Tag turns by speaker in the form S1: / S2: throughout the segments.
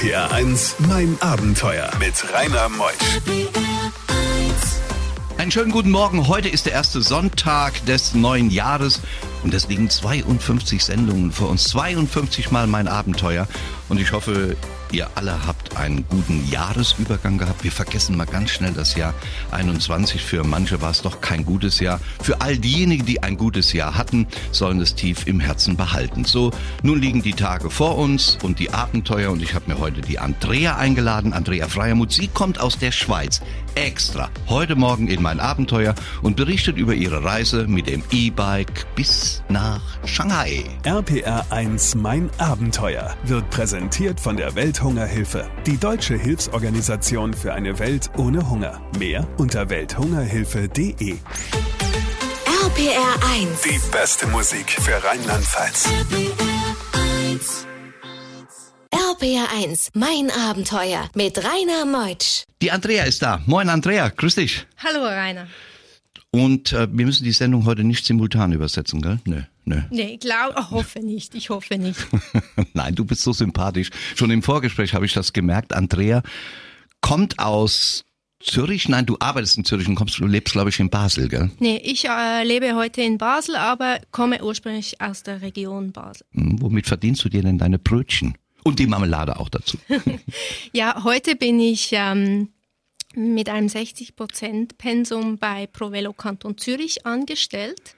S1: RPR 1, mein Abenteuer mit Rainer Meusch.
S2: Einen schönen guten Morgen. Heute ist der erste Sonntag des neuen Jahres und es liegen 52 Sendungen vor uns. 52 Mal mein Abenteuer. Und ich hoffe, ihr alle habt einen guten Jahresübergang gehabt. Wir vergessen mal ganz schnell das Jahr 21. Für manche war es doch kein gutes Jahr. Für all diejenigen, die ein gutes Jahr hatten, sollen es tief im Herzen behalten. So, nun liegen die Tage vor uns und die Abenteuer und ich habe mir heute die Andrea eingeladen. Andrea Freiermuth, sie kommt aus der Schweiz. Extra. Heute Morgen in mein Abenteuer und berichtet über ihre Reise mit dem E-Bike bis nach Shanghai.
S1: RPR 1, mein Abenteuer wird präsentiert von der Welthungerhilfe, die deutsche Hilfsorganisation für eine Welt ohne Hunger. Mehr unter welthungerhilfe.de.
S3: RPR 1.
S1: Die beste Musik für Rheinland-Pfalz.
S3: RPR 1, mein Abenteuer mit Rainer Meutsch.
S2: Die Andrea ist da. Moin Andrea, grüß dich.
S4: Hallo Rainer.
S2: Und äh, wir müssen die Sendung heute nicht simultan übersetzen, gell? Nö, nö.
S4: Nee, ich glaube, ich hoffe nicht, ich hoffe nicht.
S2: Nein, du bist so sympathisch. Schon im Vorgespräch habe ich das gemerkt. Andrea kommt aus Zürich. Nein, du arbeitest in Zürich und kommst, du lebst, glaube ich, in Basel, gell?
S4: Nee, ich äh, lebe heute in Basel, aber komme ursprünglich aus der Region Basel.
S2: Hm, womit verdienst du dir denn deine Brötchen? Und die Marmelade auch dazu.
S4: Ja, heute bin ich ähm, mit einem 60% Pensum bei ProVelo Kanton Zürich angestellt.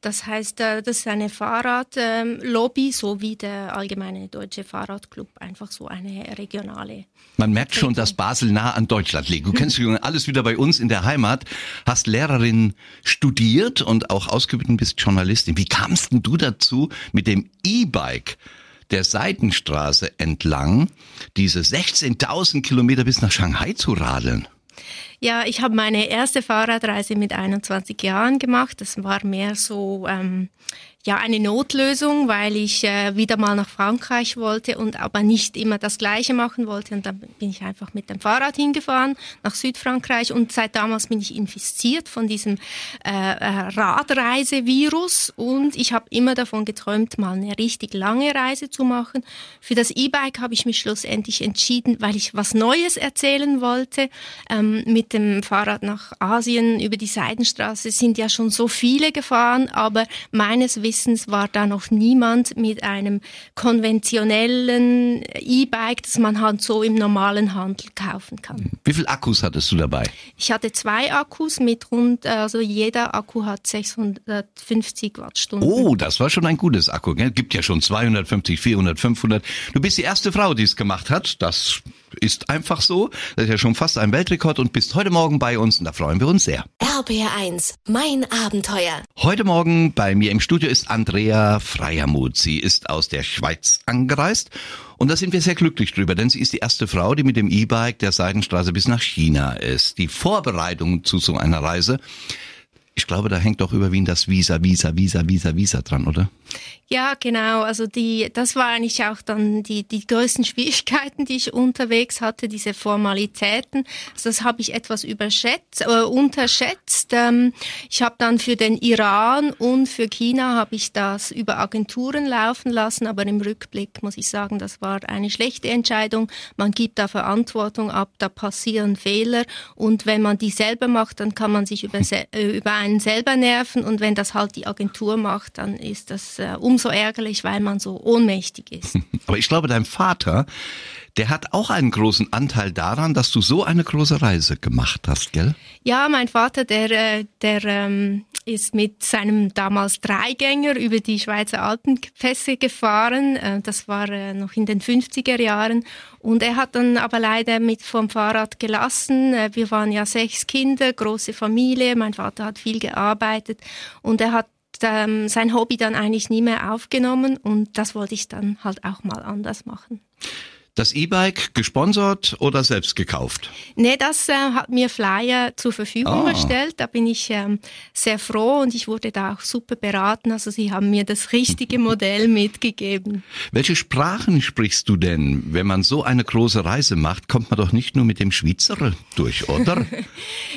S4: Das heißt, äh, das ist eine Fahrradlobby, so wie der allgemeine deutsche Fahrradclub, einfach so eine regionale.
S2: Man merkt schon, dass Basel nah an Deutschland liegt. Du kennst dich alles wieder bei uns in der Heimat, hast Lehrerin studiert und auch ausgebildet bist Journalistin. Wie kamst denn du dazu, mit dem E-Bike der Seitenstraße entlang diese 16.000 Kilometer bis nach Shanghai zu radeln?
S4: Ja, ich habe meine erste Fahrradreise mit 21 Jahren gemacht. Das war mehr so ähm, ja eine Notlösung, weil ich äh, wieder mal nach Frankreich wollte und aber nicht immer das Gleiche machen wollte. Und dann bin ich einfach mit dem Fahrrad hingefahren nach Südfrankreich und seit damals bin ich infiziert von diesem äh, äh, Radreisevirus und ich habe immer davon geträumt, mal eine richtig lange Reise zu machen. Für das E-Bike habe ich mich schlussendlich entschieden, weil ich was Neues erzählen wollte. Ähm, mit dem Fahrrad nach Asien über die Seidenstraße sind ja schon so viele gefahren, aber meines Wissens war da noch niemand mit einem konventionellen E-Bike, das man halt so im normalen Handel kaufen kann.
S2: Wie viel Akkus hattest du dabei?
S4: Ich hatte zwei Akkus mit rund, also jeder Akku hat 650 Wattstunden.
S2: Oh, das war schon ein gutes Akku. Gell? Gibt ja schon 250, 400, 500. Du bist die erste Frau, die es gemacht hat. Das ist einfach so. Das ist ja schon fast ein Weltrekord und bist heute Morgen bei uns und da freuen wir uns sehr.
S3: RPR 1, mein Abenteuer.
S2: Heute Morgen bei mir im Studio ist Andrea Freiermuth. Sie ist aus der Schweiz angereist und da sind wir sehr glücklich drüber, denn sie ist die erste Frau, die mit dem E-Bike der Seidenstraße bis nach China ist. Die Vorbereitung zu so einer Reise, ich glaube, da hängt doch überwiegend das Visa, Visa, Visa, Visa, Visa dran, oder?
S4: Ja, genau. Also die, das war eigentlich auch dann die, die größten Schwierigkeiten, die ich unterwegs hatte, diese Formalitäten. Also das habe ich etwas überschätzt, äh, unterschätzt. Ähm, ich habe dann für den Iran und für China habe ich das über Agenturen laufen lassen, aber im Rückblick muss ich sagen, das war eine schlechte Entscheidung. Man gibt da Verantwortung ab, da passieren Fehler und wenn man die selber macht, dann kann man sich über, äh, über einen selber nerven und wenn das halt die Agentur macht, dann ist das äh, umso ärgerlich, weil man so ohnmächtig ist.
S2: Aber ich glaube, dein Vater, der hat auch einen großen Anteil daran, dass du so eine große Reise gemacht hast, gell?
S4: Ja, mein Vater, der, äh, der ähm, ist mit seinem damals Dreigänger über die Schweizer Alpenpässe gefahren. Äh, Das war äh, noch in den 50er Jahren. Und er hat dann aber leider mit vom Fahrrad gelassen. Wir waren ja sechs Kinder, große Familie. Mein Vater hat viel gearbeitet und er hat ähm, sein Hobby dann eigentlich nie mehr aufgenommen und das wollte ich dann halt auch mal anders machen.
S2: Das E-Bike gesponsert oder selbst gekauft?
S4: Nee, das äh, hat mir Flyer zur Verfügung
S2: Ah.
S4: gestellt. Da bin ich ähm, sehr froh und ich wurde da auch super beraten. Also sie haben mir das richtige Modell mitgegeben.
S2: Welche Sprachen sprichst du denn? Wenn man so eine große Reise macht, kommt man doch nicht nur mit dem Schweizer durch, oder?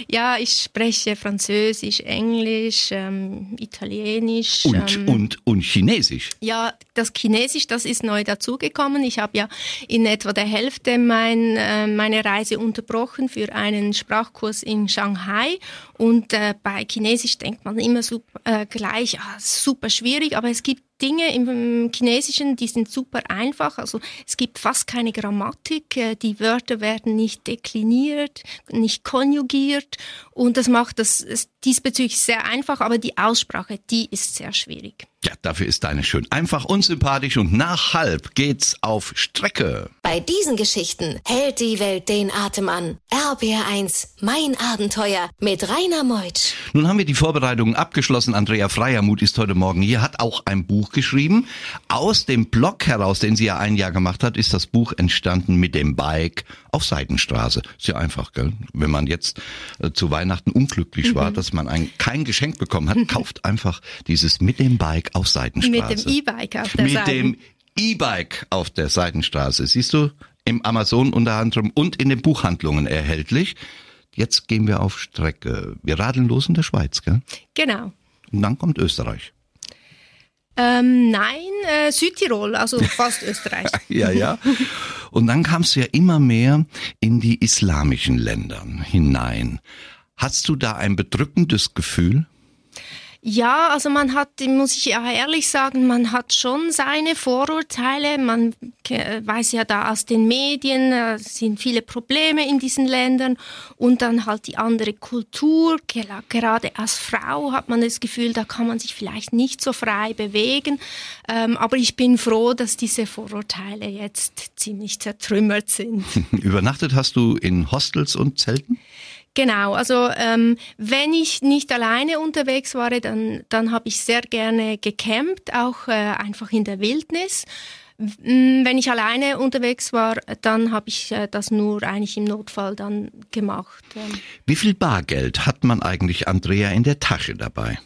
S4: Ja, ich spreche Französisch, Englisch, ähm, Italienisch.
S2: Und,
S4: ähm,
S2: und, und Chinesisch.
S4: Ja, das Chinesisch, das ist neu dazugekommen. Ich habe ja in etwa der Hälfte mein, äh, meine Reise unterbrochen für einen Sprachkurs in Shanghai. Und äh, bei Chinesisch denkt man immer super, äh, gleich, ah, super schwierig, aber es gibt Dinge im Chinesischen, die sind super einfach. Also es gibt fast keine Grammatik, äh, die Wörter werden nicht dekliniert, nicht konjugiert und das macht das diesbezüglich sehr einfach, aber die Aussprache, die ist sehr schwierig.
S2: Ja, dafür ist deine schön einfach, unsympathisch und nach halb geht's auf Strecke.
S3: Bei diesen Geschichten hält die Welt den Atem an. RBR1, mein Abenteuer mit Rainer Meutsch.
S2: Nun haben wir die Vorbereitungen abgeschlossen. Andrea Freiermuth ist heute Morgen hier, hat auch ein Buch geschrieben. Aus dem Blog heraus, den sie ja ein Jahr gemacht hat, ist das Buch entstanden mit dem Bike auf Seidenstraße. Ist ja einfach, gell? Wenn man jetzt äh, zu Weihnachten unglücklich mhm. war, dass man ein, kein Geschenk bekommen hat, kauft einfach dieses mit dem Bike auf Seitenstraße.
S4: Mit dem E-Bike auf der
S2: Mit
S4: Seiten.
S2: dem E-Bike auf der Seitenstraße. Siehst du, im Amazon unter anderem und in den Buchhandlungen erhältlich. Jetzt gehen wir auf Strecke. Wir radeln los in der Schweiz, gell?
S4: Genau.
S2: Und dann kommt Österreich.
S4: Ähm, nein, äh, Südtirol, also fast Österreich.
S2: ja, ja. Und dann kamst du ja immer mehr in die islamischen Länder hinein. Hast du da ein bedrückendes Gefühl?
S4: Ja, also man hat, muss ich ehrlich sagen, man hat schon seine Vorurteile. Man weiß ja da aus den Medien, äh, sind viele Probleme in diesen Ländern und dann halt die andere Kultur. Gerade als Frau hat man das Gefühl, da kann man sich vielleicht nicht so frei bewegen. Ähm, aber ich bin froh, dass diese Vorurteile jetzt ziemlich zertrümmert sind.
S2: Übernachtet hast du in Hostels und Zelten?
S4: Genau, also ähm, wenn ich nicht alleine unterwegs war, dann, dann habe ich sehr gerne gecampt, auch äh, einfach in der Wildnis. Wenn ich alleine unterwegs war, dann habe ich äh, das nur eigentlich im Notfall dann gemacht.
S2: Wie viel Bargeld hat man eigentlich, Andrea, in der Tasche dabei?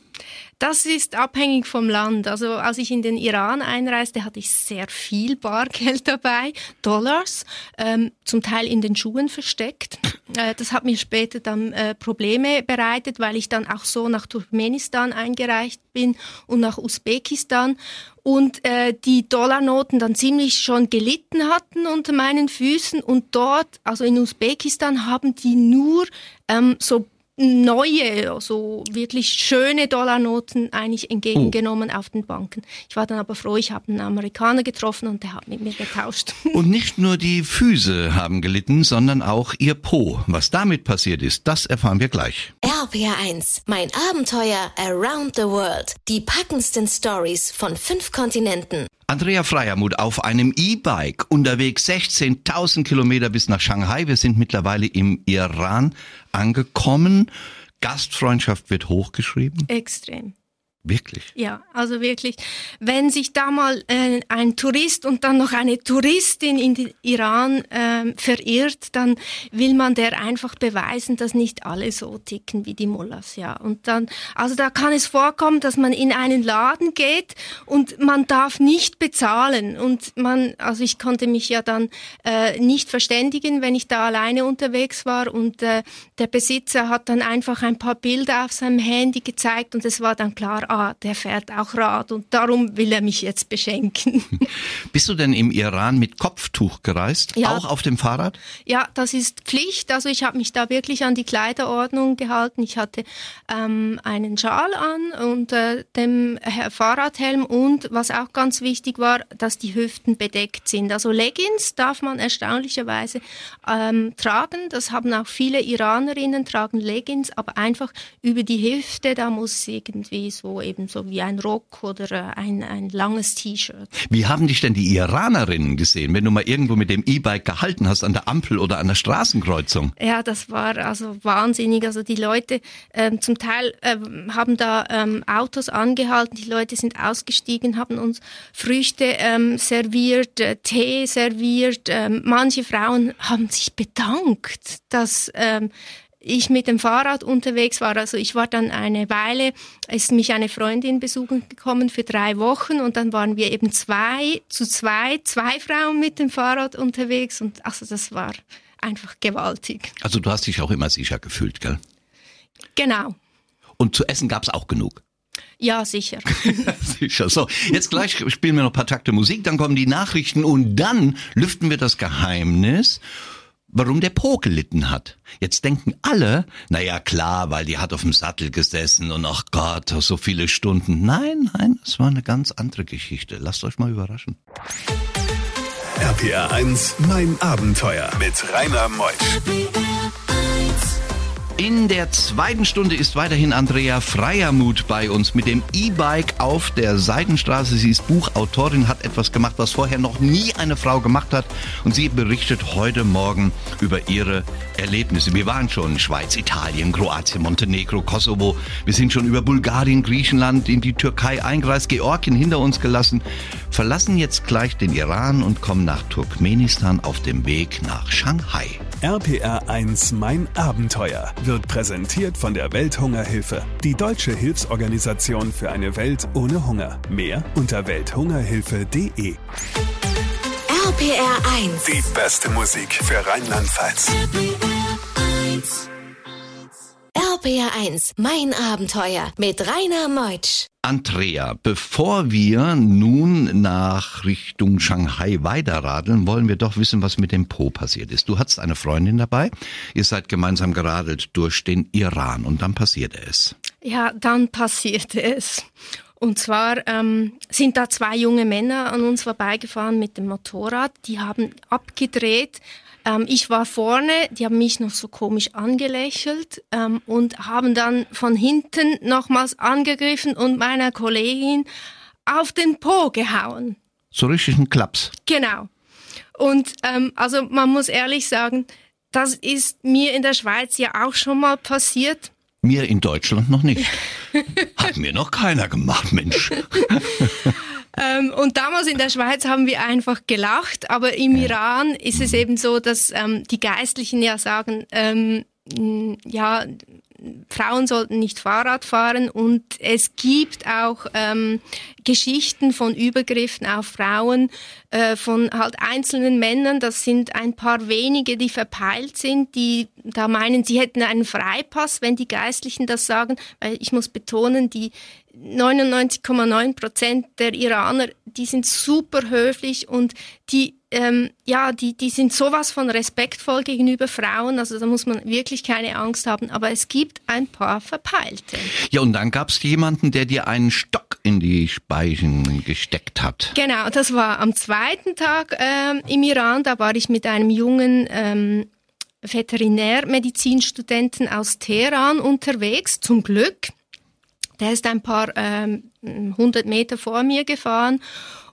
S4: Das ist abhängig vom Land. Also als ich in den Iran einreiste, hatte ich sehr viel Bargeld dabei, Dollars, ähm, zum Teil in den Schuhen versteckt. Äh, das hat mir später dann äh, Probleme bereitet, weil ich dann auch so nach Turkmenistan eingereicht bin und nach Usbekistan. Und äh, die Dollarnoten dann ziemlich schon gelitten hatten unter meinen Füßen. Und dort, also in Usbekistan, haben die nur ähm, so neue, also wirklich schöne Dollarnoten eigentlich entgegengenommen oh. auf den Banken. Ich war dann aber froh, ich habe einen Amerikaner getroffen und der hat mit mir getauscht.
S2: Und nicht nur die Füße haben gelitten, sondern auch ihr Po. Was damit passiert ist, das erfahren wir gleich.
S3: RPR1, mein Abenteuer around the world. Die packendsten Stories von fünf Kontinenten.
S2: Andrea Freiermuth auf einem E-Bike unterwegs 16.000 Kilometer bis nach Shanghai. Wir sind mittlerweile im Iran angekommen. Gastfreundschaft wird hochgeschrieben.
S4: Extrem.
S2: Wirklich?
S4: Ja, also wirklich. Wenn sich da mal äh, ein Tourist und dann noch eine Touristin in den Iran äh, verirrt, dann will man der einfach beweisen, dass nicht alle so ticken wie die Mullahs, ja. Und dann, also da kann es vorkommen, dass man in einen Laden geht und man darf nicht bezahlen und man, also ich konnte mich ja dann äh, nicht verständigen, wenn ich da alleine unterwegs war und äh, der Besitzer hat dann einfach ein paar Bilder auf seinem Handy gezeigt und es war dann klar, ah, der fährt auch Rad und darum will er mich jetzt beschenken.
S2: Bist du denn im Iran mit Kopftuch gereist? Ja. Auch auf dem Fahrrad?
S4: Ja, das ist Pflicht. Also ich habe mich da wirklich an die Kleiderordnung gehalten. Ich hatte ähm, einen Schal an und äh, dem Fahrradhelm und was auch ganz wichtig war, dass die Hüften bedeckt sind. Also Leggings darf man erstaunlicherweise ähm, tragen. Das haben auch viele Iranerinnen tragen Leggings, aber einfach über die Hüfte, da muss irgendwie so eben so wie ein Rock oder äh, ein, ein langes T-Shirt.
S2: Wie haben dich denn die Iranerinnen gesehen, wenn du mal irgendwo mit dem E-Bike gehalten hast an der Ampel oder an der Straßenkreuzung?
S4: Ja, das war also wahnsinnig. Also die Leute ähm, zum Teil ähm, haben da ähm, Autos angehalten, die Leute sind ausgestiegen, haben uns Früchte ähm, serviert, äh, Tee serviert. Ähm, manche Frauen haben sich bedankt, dass ähm, ich mit dem Fahrrad unterwegs war. Also ich war dann eine Weile, ist mich eine Freundin besuchen gekommen für drei Wochen und dann waren wir eben zwei, zu zwei, zwei Frauen mit dem Fahrrad unterwegs und also das war einfach gewaltig.
S2: Also du hast dich auch immer sicher gefühlt, gell?
S4: Genau.
S2: Und zu essen gab's auch genug?
S4: Ja, sicher.
S2: sicher. So, jetzt gleich spielen wir noch ein paar Takte Musik, dann kommen die Nachrichten und dann lüften wir das Geheimnis warum der Po gelitten hat. Jetzt denken alle, naja klar, weil die hat auf dem Sattel gesessen und ach Gott, so viele Stunden. Nein, nein, es war eine ganz andere Geschichte. Lasst euch mal überraschen.
S1: RPR 1, mein Abenteuer mit Rainer Meusch.
S2: In der zweiten Stunde ist weiterhin Andrea Freiermuth bei uns mit dem E-Bike auf der Seidenstraße. Sie ist Buchautorin, hat etwas gemacht, was vorher noch nie eine Frau gemacht hat. Und sie berichtet heute Morgen über ihre Erlebnisse. Wir waren schon in Schweiz, Italien, Kroatien, Montenegro, Kosovo. Wir sind schon über Bulgarien, Griechenland, in die Türkei eingereist, Georgien hinter uns gelassen, verlassen jetzt gleich den Iran und kommen nach Turkmenistan auf dem Weg nach Shanghai.
S1: RPR 1 Mein Abenteuer wird präsentiert von der Welthungerhilfe, die deutsche Hilfsorganisation für eine Welt ohne Hunger. Mehr unter welthungerhilfe.de.
S3: RPR 1.
S1: Die beste Musik für Rheinland-Pfalz.
S3: RPR 1, mein Abenteuer mit Rainer Meutsch.
S2: Andrea, bevor wir nun nach Richtung Shanghai weiterradeln, wollen wir doch wissen, was mit dem Po passiert ist. Du hattest eine Freundin dabei, ihr seid gemeinsam geradelt durch den Iran und dann passierte es.
S4: Ja, dann passierte es. Und zwar ähm, sind da zwei junge Männer an uns vorbeigefahren mit dem Motorrad. Die haben abgedreht. Ähm, ich war vorne, die haben mich noch so komisch angelächelt ähm, und haben dann von hinten nochmals angegriffen und meiner Kollegin auf den Po gehauen.
S2: So richtig ein Klaps.
S4: Genau. Und ähm, also man muss ehrlich sagen, das ist mir in der Schweiz ja auch schon mal passiert.
S2: Mir in Deutschland noch nicht. Hat mir noch keiner gemacht, Mensch.
S4: ähm, und damals in der Schweiz haben wir einfach gelacht, aber im. Iran ist es eben so, dass ähm, die Geistlichen ja sagen, ähm, ja, Frauen sollten nicht Fahrrad fahren und es gibt auch ähm, Geschichten von Übergriffen auf Frauen äh, von halt einzelnen Männern. Das sind ein paar wenige, die verpeilt sind, die da meinen, sie hätten einen Freipass, wenn die Geistlichen das sagen. Weil ich muss betonen, die 99,9 Prozent der Iraner, die sind super höflich und die ähm, ja, die, die sind sowas von respektvoll gegenüber Frauen, also da muss man wirklich keine Angst haben, aber es gibt ein paar Verpeilte.
S2: Ja, und dann gab es jemanden, der dir einen Stock in die Speichen gesteckt hat.
S4: Genau, das war am zweiten Tag ähm, im Iran, da war ich mit einem jungen ähm, Veterinärmedizinstudenten aus Teheran unterwegs, zum Glück. Der ist ein paar ähm, hundert Meter vor mir gefahren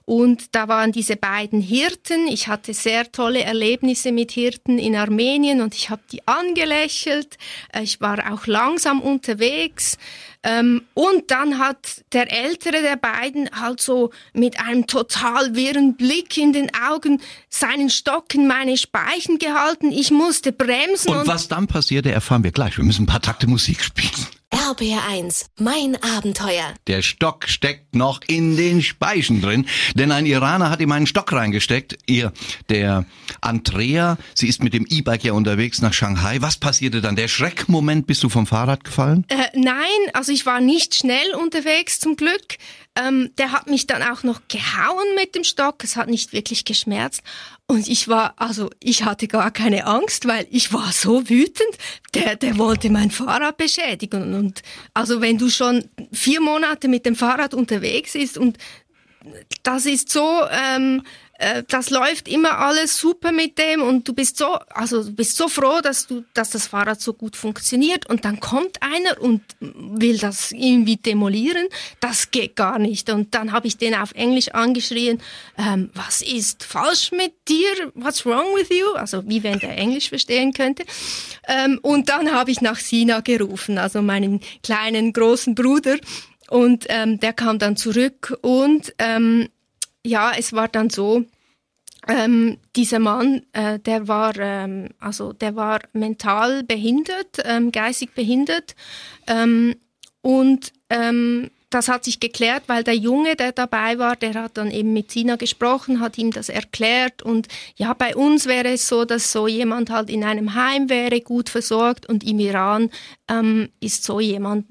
S4: und da waren diese beiden Hirten. Ich hatte sehr tolle Erlebnisse mit Hirten in Armenien und ich habe die angelächelt. Äh, ich war auch langsam unterwegs. Ähm, und dann hat der ältere der beiden halt so mit einem total wirren Blick in den Augen seinen Stock in meine Speichen gehalten. Ich musste bremsen.
S2: Und, und was dann passierte, erfahren wir gleich. Wir müssen ein paar Takte Musik spielen.
S3: RBR1, mein Abenteuer.
S2: Der Stock steckt noch in den Speichen drin, denn ein Iraner hat ihm einen Stock reingesteckt. Ihr, der Andrea, sie ist mit dem E-Bike ja unterwegs nach Shanghai. Was passierte dann? Der Schreckmoment, bist du vom Fahrrad gefallen?
S4: Äh, nein, also ich war nicht schnell unterwegs zum Glück. Ähm, der hat mich dann auch noch gehauen mit dem Stock. Es hat nicht wirklich geschmerzt. Und ich war, also ich hatte gar keine Angst, weil ich war so wütend. Der, der wollte mein Fahrrad beschädigen. Und also wenn du schon vier Monate mit dem Fahrrad unterwegs bist und das ist so, ähm, äh, das läuft immer alles super mit dem und du bist so, also du bist so froh, dass du, dass das Fahrrad so gut funktioniert und dann kommt einer und will das irgendwie demolieren. Das geht gar nicht. Und dann habe ich den auf Englisch angeschrien, ähm, was ist falsch mit dir? What's wrong with you? Also wie wenn der Englisch verstehen könnte. Ähm, und dann habe ich nach Sina gerufen, also meinen kleinen großen Bruder. Und ähm, der kam dann zurück und ähm, ja, es war dann so, ähm, dieser Mann, äh, der war ähm, also der war mental behindert, ähm, geistig behindert ähm, und ähm, das hat sich geklärt, weil der Junge, der dabei war, der hat dann eben mit Sina gesprochen, hat ihm das erklärt und ja, bei uns wäre es so, dass so jemand halt in einem Heim wäre, gut versorgt und im Iran ähm, ist so jemand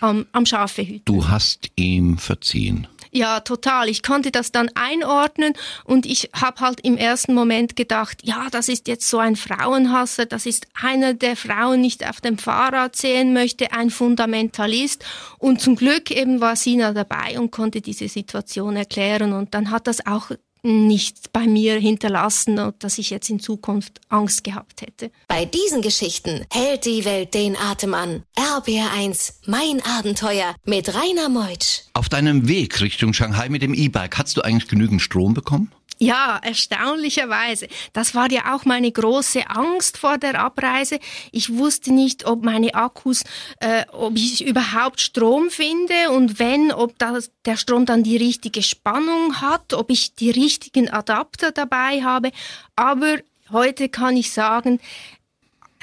S4: am, am Schafe.
S2: Du hast ihm verziehen.
S4: Ja, total. Ich konnte das dann einordnen und ich habe halt im ersten Moment gedacht, ja, das ist jetzt so ein Frauenhasser, das ist einer, der Frauen nicht auf dem Fahrrad sehen möchte, ein Fundamentalist. Und zum Glück eben war Sina dabei und konnte diese Situation erklären und dann hat das auch nicht bei mir hinterlassen, dass ich jetzt in Zukunft Angst gehabt hätte.
S3: Bei diesen Geschichten hält die Welt den Atem an. RBR1, mein Abenteuer mit Rainer Meutsch.
S2: Auf deinem Weg Richtung Shanghai mit dem E-Bike, hast du eigentlich genügend Strom bekommen?
S4: Ja, erstaunlicherweise. Das war ja auch meine große Angst vor der Abreise. Ich wusste nicht, ob meine Akkus, äh, ob ich überhaupt Strom finde und wenn, ob das, der Strom dann die richtige Spannung hat, ob ich die richtigen Adapter dabei habe. Aber heute kann ich sagen,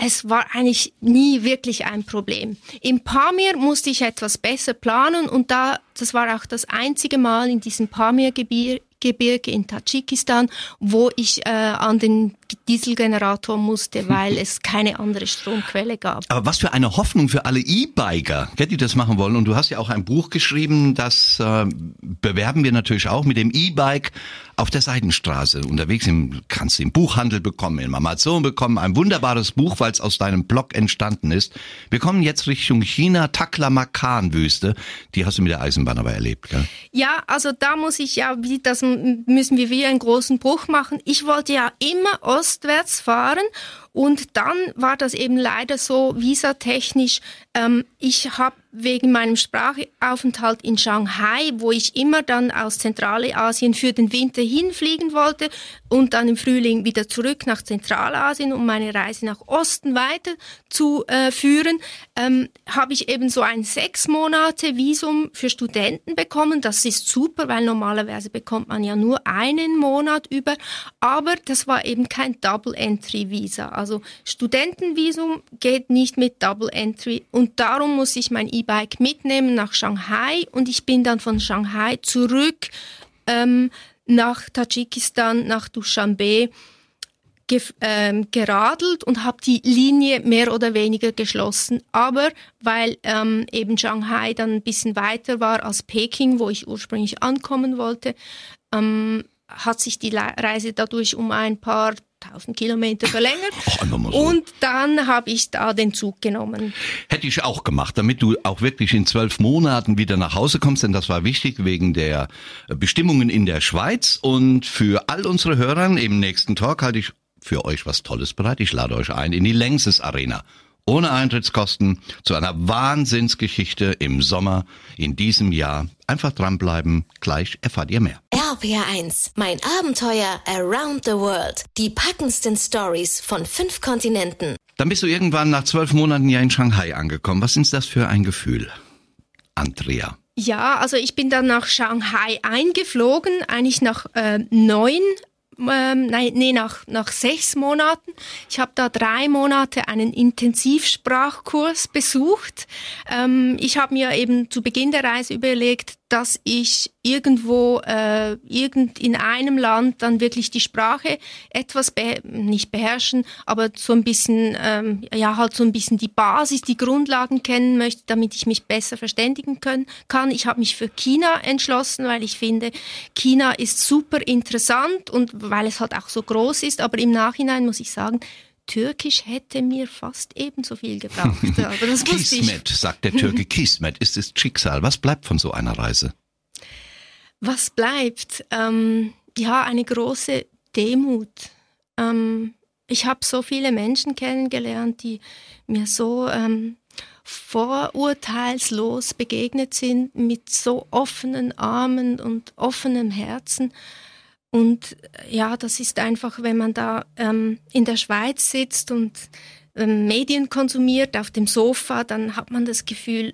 S4: es war eigentlich nie wirklich ein Problem. Im Pamir musste ich etwas besser planen und da, das war auch das einzige Mal in diesem Pamir-Gebiet, Gebirge in Tadschikistan, wo ich äh, an den Dieselgenerator musste, weil es keine andere Stromquelle gab.
S2: Aber was für eine Hoffnung für alle E-Biker, die das machen wollen. Und du hast ja auch ein Buch geschrieben, das äh, bewerben wir natürlich auch mit dem E-Bike auf der Seidenstraße unterwegs. Im, kannst du im Buchhandel bekommen, im Amazon bekommen. Ein wunderbares Buch, weil es aus deinem Blog entstanden ist. Wir kommen jetzt Richtung China, Taklamakan-Wüste. Die hast du mit der Eisenbahn aber erlebt, gell?
S4: Ja, also da muss ich ja, das müssen wir wie einen großen Bruch machen. Ich wollte ja immer ostwärts fahren und dann war das eben leider so visatechnisch. Ähm, ich habe wegen meinem Sprachaufenthalt in Shanghai, wo ich immer dann aus Zentralasien für den Winter hinfliegen wollte und dann im Frühling wieder zurück nach Zentralasien, um meine Reise nach Osten weiterzuführen, äh, ähm, habe ich eben so ein sechs Monate Visum für Studenten bekommen. Das ist super, weil normalerweise bekommt man ja nur einen Monat über, aber das war eben kein Double Entry Visa. Also Studentenvisum geht nicht mit Double Entry und darum muss ich mein E-Bike mitnehmen nach Shanghai und ich bin dann von Shanghai zurück ähm, nach Tadschikistan, nach Dushanbe ge ähm, geradelt und habe die Linie mehr oder weniger geschlossen. Aber weil ähm, eben Shanghai dann ein bisschen weiter war als Peking, wo ich ursprünglich ankommen wollte, ähm, hat sich die Reise dadurch um ein paar 1000 Kilometer verlängert. So. Und dann habe ich da den Zug genommen.
S2: Hätte ich auch gemacht, damit du auch wirklich in zwölf Monaten wieder nach Hause kommst, denn das war wichtig wegen der Bestimmungen in der Schweiz. Und für all unsere Hörer im nächsten Talk halte ich für euch was Tolles bereit. Ich lade euch ein in die Längses Arena ohne Eintrittskosten zu einer Wahnsinnsgeschichte im Sommer in diesem Jahr. Einfach dranbleiben, gleich erfahrt ihr mehr.
S3: RPR1, mein Abenteuer around the world. Die packendsten Stories von fünf Kontinenten.
S2: Dann bist du irgendwann nach zwölf Monaten ja in Shanghai angekommen. Was ist das für ein Gefühl, Andrea?
S4: Ja, also ich bin dann nach Shanghai eingeflogen, eigentlich nach äh, neun ähm, nein, nee, nach, nach sechs Monaten. Ich habe da drei Monate einen Intensivsprachkurs besucht. Ähm, ich habe mir eben zu Beginn der Reise überlegt, dass ich irgendwo äh, irgend in einem Land dann wirklich die Sprache etwas be nicht beherrschen, aber so ein bisschen ähm, ja halt so ein bisschen die Basis, die Grundlagen kennen möchte, damit ich mich besser verständigen können, kann. Ich habe mich für China entschlossen, weil ich finde, China ist super interessant und weil es halt auch so groß ist, aber im Nachhinein muss ich sagen, Türkisch hätte mir fast ebenso viel gebraucht. Aber
S2: das Kismet, sagt der Türke. Kismet ist das Schicksal. Was bleibt von so einer Reise?
S4: Was bleibt? Ähm, ja, eine große Demut. Ähm, ich habe so viele Menschen kennengelernt, die mir so ähm, vorurteilslos begegnet sind, mit so offenen Armen und offenem Herzen. Und äh, ja, das ist einfach, wenn man da ähm, in der Schweiz sitzt und ähm, Medien konsumiert auf dem Sofa, dann hat man das Gefühl,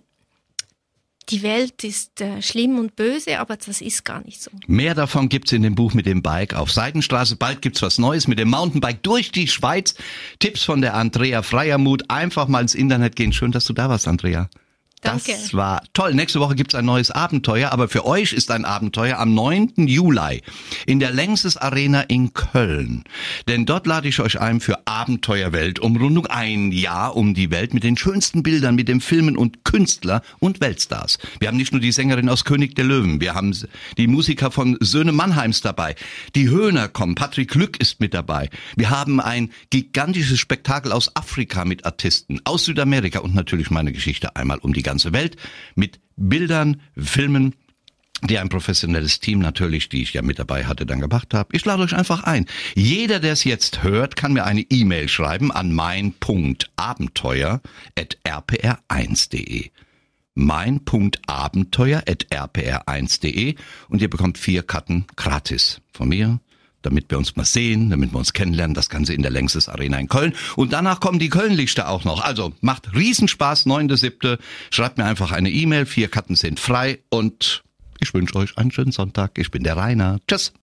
S4: die Welt ist äh, schlimm und böse, aber das ist gar nicht so.
S2: Mehr davon gibt's in dem Buch mit dem Bike auf Seidenstraße. Bald gibt's was Neues mit dem Mountainbike durch die Schweiz. Tipps von der Andrea Freiermuth. Einfach mal ins Internet gehen. Schön, dass du da warst, Andrea.
S4: Danke.
S2: Das war toll. Nächste Woche gibt's ein neues Abenteuer, aber für euch ist ein Abenteuer am 9. Juli in der Längstes Arena in Köln. Denn dort lade ich euch ein für Abenteuerweltumrundung. Ein Jahr um die Welt mit den schönsten Bildern, mit den Filmen und Künstler und Weltstars. Wir haben nicht nur die Sängerin aus König der Löwen, wir haben die Musiker von Söhne Mannheims dabei. Die Höhner kommen, Patrick Lück ist mit dabei. Wir haben ein gigantisches Spektakel aus Afrika mit Artisten, aus Südamerika und natürlich meine Geschichte einmal um die ganze Welt mit Bildern, Filmen, die ein professionelles Team natürlich, die ich ja mit dabei hatte, dann gemacht habe. Ich lade euch einfach ein. Jeder, der es jetzt hört, kann mir eine E-Mail schreiben an mein.abenteuer.rpr1.de mein.abenteuer.rpr1.de und ihr bekommt vier Karten gratis von mir, damit wir uns mal sehen, damit wir uns kennenlernen. Das Ganze in der Längstes Arena in Köln. Und danach kommen die Kölnlichter auch noch. Also macht Riesenspaß, 9.7. Schreibt mir einfach eine E-Mail. Vier Karten sind frei und ich wünsche euch einen schönen Sonntag. Ich bin der Rainer. Tschüss.